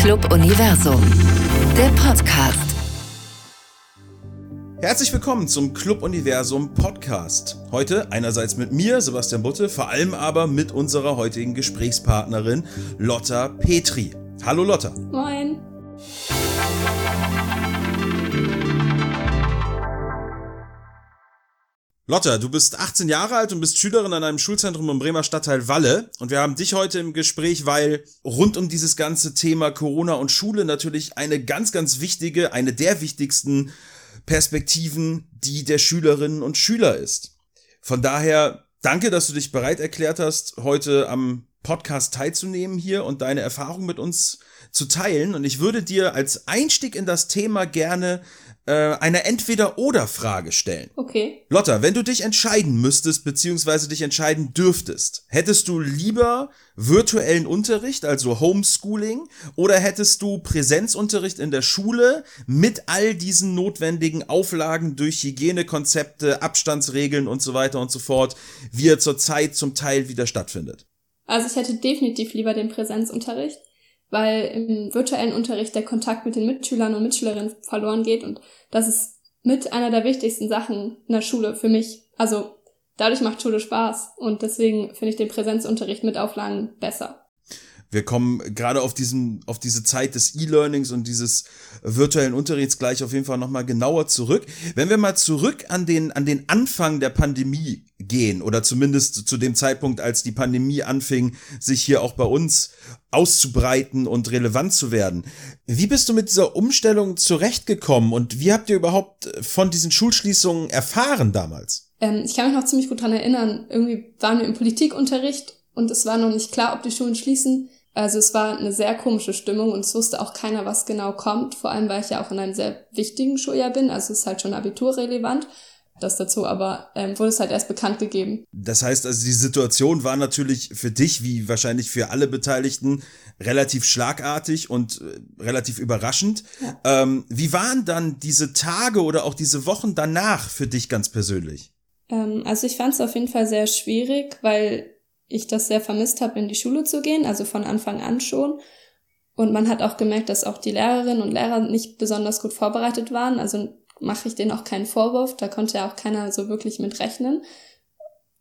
Club Universum, der Podcast. Herzlich willkommen zum Club Universum Podcast. Heute einerseits mit mir, Sebastian Butte, vor allem aber mit unserer heutigen Gesprächspartnerin Lotta Petri. Hallo Lotta. Moin. Lotta, du bist 18 Jahre alt und bist Schülerin an einem Schulzentrum im Bremer Stadtteil Walle. Und wir haben dich heute im Gespräch, weil rund um dieses ganze Thema Corona und Schule natürlich eine ganz, ganz wichtige, eine der wichtigsten Perspektiven, die der Schülerinnen und Schüler ist. Von daher danke, dass du dich bereit erklärt hast, heute am Podcast teilzunehmen hier und deine Erfahrung mit uns zu teilen. Und ich würde dir als Einstieg in das Thema gerne eine Entweder-Oder-Frage stellen. Okay. Lotta, wenn du dich entscheiden müsstest, beziehungsweise dich entscheiden dürftest, hättest du lieber virtuellen Unterricht, also Homeschooling, oder hättest du Präsenzunterricht in der Schule mit all diesen notwendigen Auflagen durch Hygienekonzepte, Abstandsregeln und so weiter und so fort, wie er zurzeit zum Teil wieder stattfindet? Also ich hätte definitiv lieber den Präsenzunterricht weil im virtuellen Unterricht der Kontakt mit den Mitschülern und Mitschülerinnen verloren geht und das ist mit einer der wichtigsten Sachen in der Schule für mich. Also dadurch macht Schule Spaß und deswegen finde ich den Präsenzunterricht mit Auflagen besser. Wir kommen gerade auf diesen, auf diese Zeit des E-Learnings und dieses virtuellen Unterrichts gleich auf jeden Fall nochmal genauer zurück. Wenn wir mal zurück an den, an den Anfang der Pandemie gehen oder zumindest zu dem Zeitpunkt, als die Pandemie anfing, sich hier auch bei uns auszubreiten und relevant zu werden. Wie bist du mit dieser Umstellung zurechtgekommen und wie habt ihr überhaupt von diesen Schulschließungen erfahren damals? Ähm, ich kann mich noch ziemlich gut dran erinnern. Irgendwie waren wir im Politikunterricht und es war noch nicht klar, ob die Schulen schließen. Also es war eine sehr komische Stimmung und es wusste auch keiner, was genau kommt. Vor allem, weil ich ja auch in einem sehr wichtigen Schuljahr bin. Also es ist halt schon abiturrelevant. Das dazu, aber ähm, wurde es halt erst bekannt gegeben. Das heißt also, die Situation war natürlich für dich, wie wahrscheinlich für alle Beteiligten, relativ schlagartig und äh, relativ überraschend. Ja. Ähm, wie waren dann diese Tage oder auch diese Wochen danach für dich ganz persönlich? Ähm, also ich fand es auf jeden Fall sehr schwierig, weil ich das sehr vermisst habe, in die Schule zu gehen, also von Anfang an schon. Und man hat auch gemerkt, dass auch die Lehrerinnen und Lehrer nicht besonders gut vorbereitet waren. Also mache ich denen auch keinen Vorwurf, da konnte ja auch keiner so wirklich mit rechnen.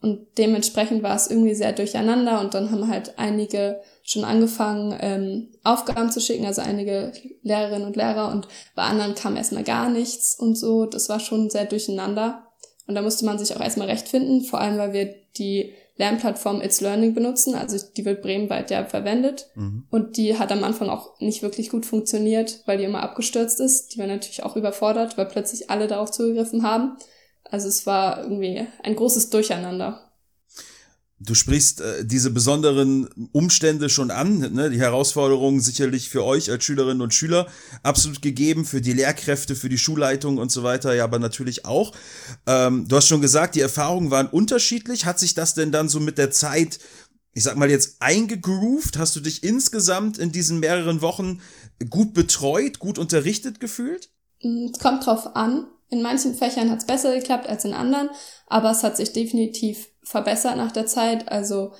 Und dementsprechend war es irgendwie sehr durcheinander und dann haben halt einige schon angefangen, ähm, Aufgaben zu schicken, also einige Lehrerinnen und Lehrer und bei anderen kam erstmal gar nichts und so. Das war schon sehr durcheinander. Und da musste man sich auch erstmal recht finden, vor allem weil wir die Lernplattform It's Learning benutzen. Also die wird bremenweit ja verwendet. Mhm. Und die hat am Anfang auch nicht wirklich gut funktioniert, weil die immer abgestürzt ist. Die war natürlich auch überfordert, weil plötzlich alle darauf zugegriffen haben. Also es war irgendwie ein großes Durcheinander. Du sprichst äh, diese besonderen Umstände schon an, ne? die Herausforderungen sicherlich für euch als Schülerinnen und Schüler absolut gegeben, für die Lehrkräfte, für die Schulleitung und so weiter, ja, aber natürlich auch. Ähm, du hast schon gesagt, die Erfahrungen waren unterschiedlich. Hat sich das denn dann so mit der Zeit, ich sag mal jetzt, eingegroovt? Hast du dich insgesamt in diesen mehreren Wochen gut betreut, gut unterrichtet gefühlt? Mm, es kommt drauf an. In manchen Fächern hat es besser geklappt als in anderen, aber es hat sich definitiv verbessert nach der Zeit. Also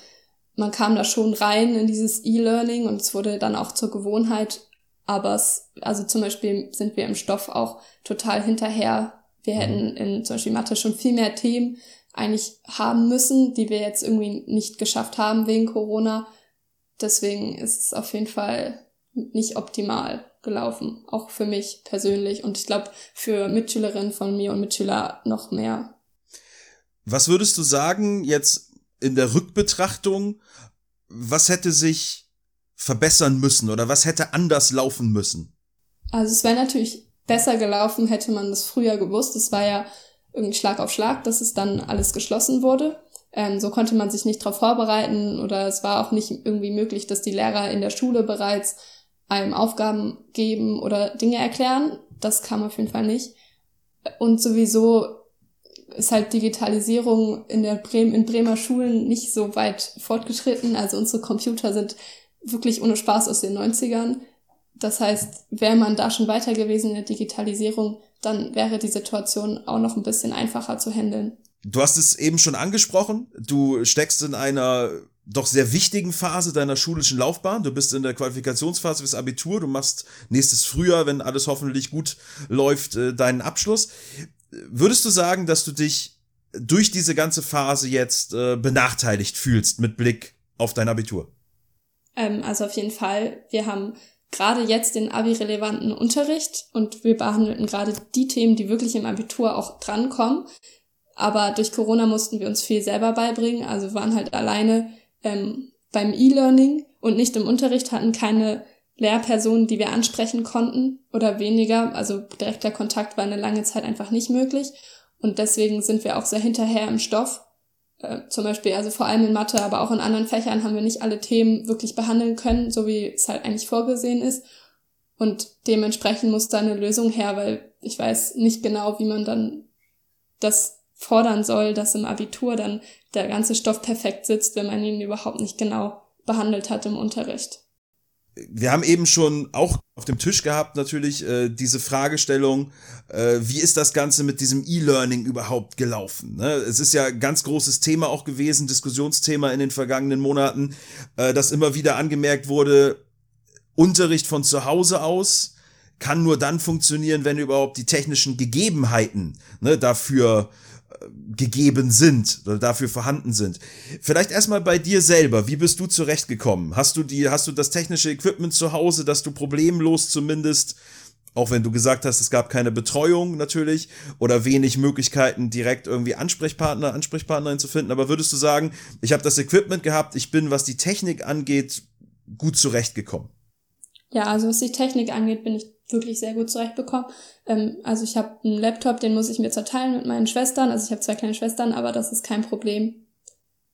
man kam da schon rein in dieses E-Learning und es wurde dann auch zur Gewohnheit. Aber es, also zum Beispiel sind wir im Stoff auch total hinterher. Wir hätten in zum Beispiel Mathe schon viel mehr Themen eigentlich haben müssen, die wir jetzt irgendwie nicht geschafft haben wegen Corona. Deswegen ist es auf jeden Fall nicht optimal gelaufen, auch für mich persönlich und ich glaube für Mitschülerinnen von mir und Mitschüler noch mehr. Was würdest du sagen jetzt in der Rückbetrachtung, was hätte sich verbessern müssen oder was hätte anders laufen müssen? Also es wäre natürlich besser gelaufen, hätte man das früher gewusst. Es war ja irgendwie Schlag auf Schlag, dass es dann alles geschlossen wurde. Ähm, so konnte man sich nicht darauf vorbereiten oder es war auch nicht irgendwie möglich, dass die Lehrer in der Schule bereits einem Aufgaben geben oder Dinge erklären. Das kam auf jeden Fall nicht. Und sowieso ist halt Digitalisierung in der Bremen, in Bremer Schulen nicht so weit fortgeschritten. Also unsere Computer sind wirklich ohne Spaß aus den 90ern. Das heißt, wäre man da schon weiter gewesen in der Digitalisierung, dann wäre die Situation auch noch ein bisschen einfacher zu handeln. Du hast es eben schon angesprochen. Du steckst in einer doch sehr wichtigen Phase deiner schulischen Laufbahn. Du bist in der Qualifikationsphase fürs Abitur. Du machst nächstes Frühjahr, wenn alles hoffentlich gut läuft, äh, deinen Abschluss. Würdest du sagen, dass du dich durch diese ganze Phase jetzt äh, benachteiligt fühlst mit Blick auf dein Abitur? Ähm, also auf jeden Fall. Wir haben gerade jetzt den Abi-relevanten Unterricht und wir behandelten gerade die Themen, die wirklich im Abitur auch drankommen. Aber durch Corona mussten wir uns viel selber beibringen. Also waren halt alleine ähm, beim E-Learning und nicht im Unterricht, hatten keine Lehrpersonen, die wir ansprechen konnten oder weniger. Also direkter Kontakt war eine lange Zeit einfach nicht möglich. Und deswegen sind wir auch sehr hinterher im Stoff. Äh, zum Beispiel, also vor allem in Mathe, aber auch in anderen Fächern haben wir nicht alle Themen wirklich behandeln können, so wie es halt eigentlich vorgesehen ist. Und dementsprechend muss da eine Lösung her, weil ich weiß nicht genau, wie man dann das fordern soll, dass im Abitur dann der ganze Stoff perfekt sitzt, wenn man ihn überhaupt nicht genau behandelt hat im Unterricht. Wir haben eben schon auch auf dem Tisch gehabt natürlich äh, diese Fragestellung, äh, wie ist das Ganze mit diesem E-Learning überhaupt gelaufen? Ne? Es ist ja ein ganz großes Thema auch gewesen, Diskussionsthema in den vergangenen Monaten, äh, dass immer wieder angemerkt wurde, Unterricht von zu Hause aus kann nur dann funktionieren, wenn überhaupt die technischen Gegebenheiten ne, dafür gegeben sind oder dafür vorhanden sind. Vielleicht erstmal bei dir selber. Wie bist du zurechtgekommen? Hast du die, hast du das technische Equipment zu Hause, dass du problemlos zumindest, auch wenn du gesagt hast, es gab keine Betreuung natürlich oder wenig Möglichkeiten, direkt irgendwie Ansprechpartner, Ansprechpartnerin zu finden, aber würdest du sagen, ich habe das Equipment gehabt, ich bin, was die Technik angeht, gut zurechtgekommen? Ja, also was die Technik angeht, bin ich wirklich sehr gut zurechtbekommen. Ähm, also ich habe einen Laptop, den muss ich mir zerteilen mit meinen Schwestern. Also ich habe zwei kleine Schwestern, aber das ist kein Problem.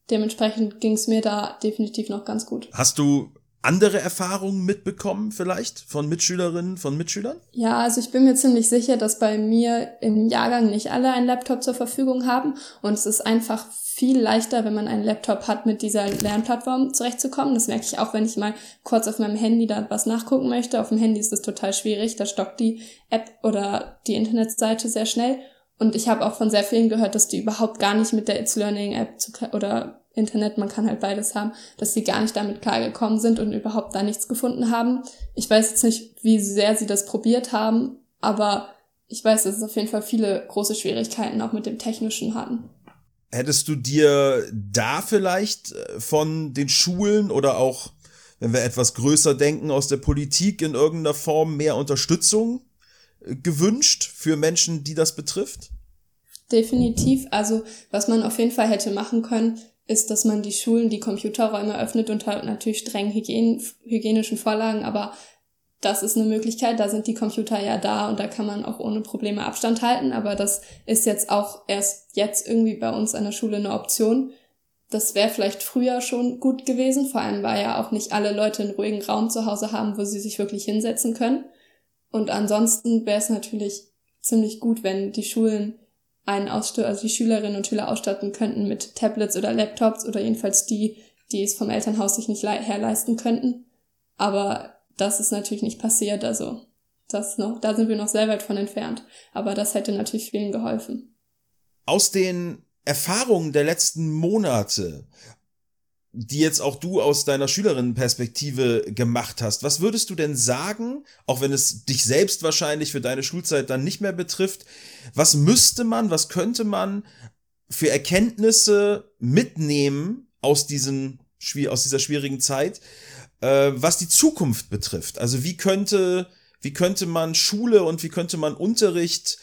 Dementsprechend ging es mir da definitiv noch ganz gut. Hast du andere Erfahrungen mitbekommen vielleicht von Mitschülerinnen, von Mitschülern? Ja, also ich bin mir ziemlich sicher, dass bei mir im Jahrgang nicht alle einen Laptop zur Verfügung haben und es ist einfach viel leichter, wenn man einen Laptop hat, mit dieser Lernplattform zurechtzukommen. Das merke ich auch, wenn ich mal kurz auf meinem Handy da was nachgucken möchte. Auf dem Handy ist es total schwierig, da stockt die App oder die Internetseite sehr schnell. Und ich habe auch von sehr vielen gehört, dass die überhaupt gar nicht mit der It's Learning App zu, oder Internet, man kann halt beides haben, dass sie gar nicht damit klargekommen sind und überhaupt da nichts gefunden haben. Ich weiß jetzt nicht, wie sehr sie das probiert haben, aber ich weiß, dass es auf jeden Fall viele große Schwierigkeiten auch mit dem Technischen hatten. Hättest du dir da vielleicht äh, von den Schulen oder auch, wenn wir etwas größer denken, aus der Politik in irgendeiner Form mehr Unterstützung äh, gewünscht für Menschen, die das betrifft? Definitiv. Also was man auf jeden Fall hätte machen können, ist, dass man die Schulen die Computerräume öffnet unter natürlich strengen Hygien hygienischen Vorlagen, aber das ist eine Möglichkeit, da sind die Computer ja da und da kann man auch ohne Probleme Abstand halten, aber das ist jetzt auch erst jetzt irgendwie bei uns an der Schule eine Option. Das wäre vielleicht früher schon gut gewesen, vor allem weil ja auch nicht alle Leute einen ruhigen Raum zu Hause haben, wo sie sich wirklich hinsetzen können. Und ansonsten wäre es natürlich ziemlich gut, wenn die Schulen einen Ausstatt also die Schülerinnen und Schüler ausstatten könnten mit Tablets oder Laptops oder jedenfalls die, die es vom Elternhaus sich nicht herleisten könnten. Aber das ist natürlich nicht passiert, also das noch, da sind wir noch sehr weit von entfernt. Aber das hätte natürlich vielen geholfen. Aus den Erfahrungen der letzten Monate, die jetzt auch du aus deiner Schülerinnenperspektive gemacht hast, was würdest du denn sagen, auch wenn es dich selbst wahrscheinlich für deine Schulzeit dann nicht mehr betrifft, was müsste man, was könnte man für Erkenntnisse mitnehmen aus diesen aus dieser schwierigen Zeit, äh, was die Zukunft betrifft. Also wie könnte, wie könnte man Schule und wie könnte man Unterricht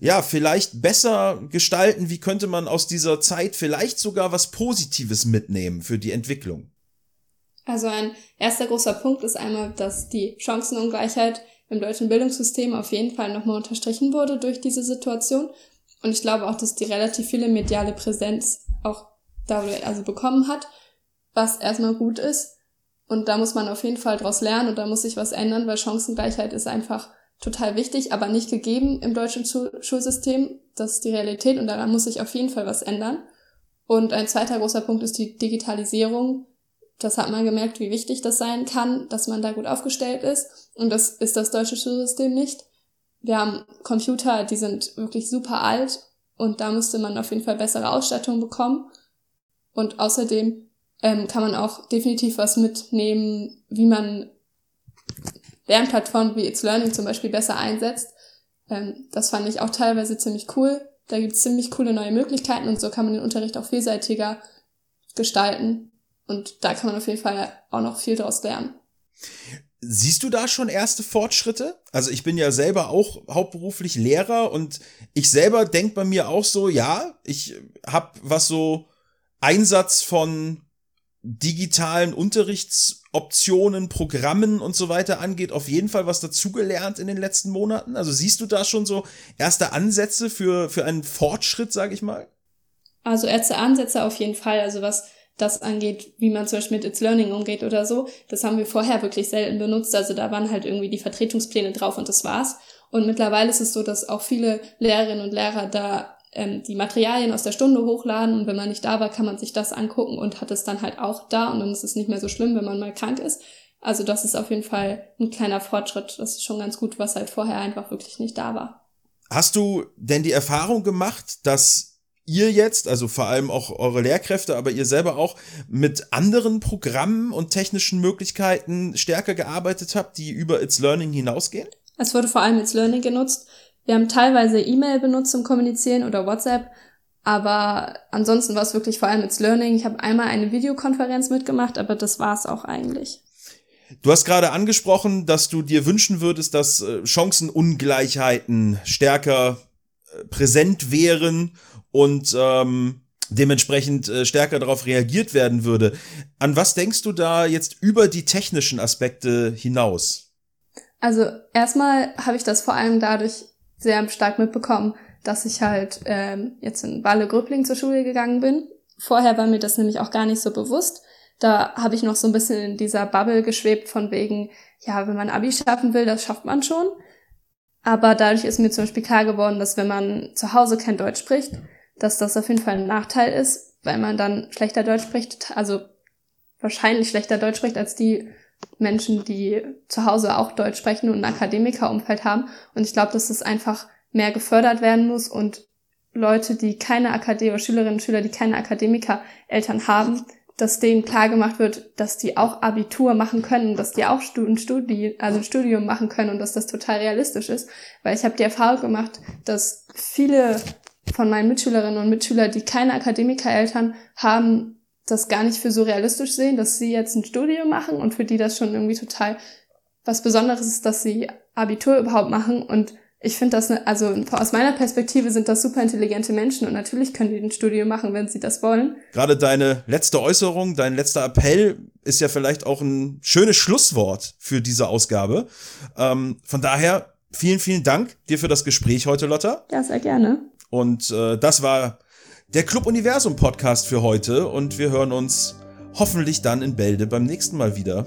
ja, vielleicht besser gestalten? Wie könnte man aus dieser Zeit vielleicht sogar was Positives mitnehmen für die Entwicklung? Also ein erster großer Punkt ist einmal, dass die Chancenungleichheit im deutschen Bildungssystem auf jeden Fall nochmal unterstrichen wurde durch diese Situation. Und ich glaube auch, dass die relativ viele mediale Präsenz auch darüber also bekommen hat, was erstmal gut ist. Und da muss man auf jeden Fall draus lernen und da muss sich was ändern, weil Chancengleichheit ist einfach total wichtig, aber nicht gegeben im deutschen Schulsystem. Das ist die Realität und daran muss sich auf jeden Fall was ändern. Und ein zweiter großer Punkt ist die Digitalisierung. Das hat man gemerkt, wie wichtig das sein kann, dass man da gut aufgestellt ist. Und das ist das deutsche Schulsystem nicht. Wir haben Computer, die sind wirklich super alt und da müsste man auf jeden Fall bessere Ausstattung bekommen. Und außerdem ähm, kann man auch definitiv was mitnehmen, wie man Lernplattformen wie It's Learning zum Beispiel besser einsetzt. Ähm, das fand ich auch teilweise ziemlich cool. Da gibt es ziemlich coole neue Möglichkeiten und so kann man den Unterricht auch vielseitiger gestalten. Und da kann man auf jeden Fall auch noch viel draus lernen. Siehst du da schon erste Fortschritte? Also ich bin ja selber auch hauptberuflich Lehrer und ich selber denk bei mir auch so, ja, ich habe was so Einsatz von digitalen Unterrichtsoptionen, Programmen und so weiter angeht, auf jeden Fall was dazugelernt in den letzten Monaten? Also siehst du da schon so erste Ansätze für, für einen Fortschritt, sage ich mal? Also erste Ansätze auf jeden Fall. Also was das angeht, wie man zum Beispiel mit It's Learning umgeht oder so, das haben wir vorher wirklich selten benutzt. Also da waren halt irgendwie die Vertretungspläne drauf und das war's. Und mittlerweile ist es so, dass auch viele Lehrerinnen und Lehrer da ähm, die Materialien aus der Stunde hochladen und wenn man nicht da war, kann man sich das angucken und hat es dann halt auch da und dann ist es nicht mehr so schlimm, wenn man mal krank ist. Also das ist auf jeden Fall ein kleiner Fortschritt. Das ist schon ganz gut, was halt vorher einfach wirklich nicht da war. Hast du denn die Erfahrung gemacht, dass ihr jetzt, also vor allem auch eure Lehrkräfte, aber ihr selber auch mit anderen Programmen und technischen Möglichkeiten stärker gearbeitet habt, die über It's Learning hinausgehen? Es wurde vor allem It's Learning genutzt. Wir haben teilweise E-Mail benutzt zum Kommunizieren oder WhatsApp, aber ansonsten war es wirklich vor allem It's Learning. Ich habe einmal eine Videokonferenz mitgemacht, aber das war es auch eigentlich. Du hast gerade angesprochen, dass du dir wünschen würdest, dass äh, Chancenungleichheiten stärker äh, präsent wären und ähm, dementsprechend äh, stärker darauf reagiert werden würde. An was denkst du da jetzt über die technischen Aspekte hinaus? Also erstmal habe ich das vor allem dadurch sehr stark mitbekommen, dass ich halt ähm, jetzt in Walle-Gröbling zur Schule gegangen bin. Vorher war mir das nämlich auch gar nicht so bewusst. Da habe ich noch so ein bisschen in dieser Bubble geschwebt von wegen, ja, wenn man Abi schaffen will, das schafft man schon. Aber dadurch ist mir zum Beispiel klar geworden, dass wenn man zu Hause kein Deutsch spricht, dass das auf jeden Fall ein Nachteil ist, weil man dann schlechter Deutsch spricht, also wahrscheinlich schlechter Deutsch spricht als die Menschen, die zu Hause auch Deutsch sprechen und ein Akademikerumfeld haben. Und ich glaube, dass das einfach mehr gefördert werden muss und Leute, die keine Akademiker, Schülerinnen und Schüler, die keine Akademiker-Eltern haben, dass denen klar gemacht wird, dass die auch Abitur machen können, dass die auch ein, Studi also ein Studium machen können und dass das total realistisch ist. Weil ich habe die Erfahrung gemacht, dass viele von meinen Mitschülerinnen und Mitschülern, die keine Akademiker-Eltern haben, das gar nicht für so realistisch sehen, dass sie jetzt ein Studium machen und für die das schon irgendwie total was Besonderes ist, dass sie Abitur überhaupt machen und ich finde das, ne, also aus meiner Perspektive sind das super intelligente Menschen und natürlich können die ein Studium machen, wenn sie das wollen. Gerade deine letzte Äußerung, dein letzter Appell ist ja vielleicht auch ein schönes Schlusswort für diese Ausgabe. Ähm, von daher vielen, vielen Dank dir für das Gespräch heute, Lotta. Ja, sehr gerne. Und äh, das war der Club Universum Podcast für heute und wir hören uns hoffentlich dann in Bälde beim nächsten Mal wieder.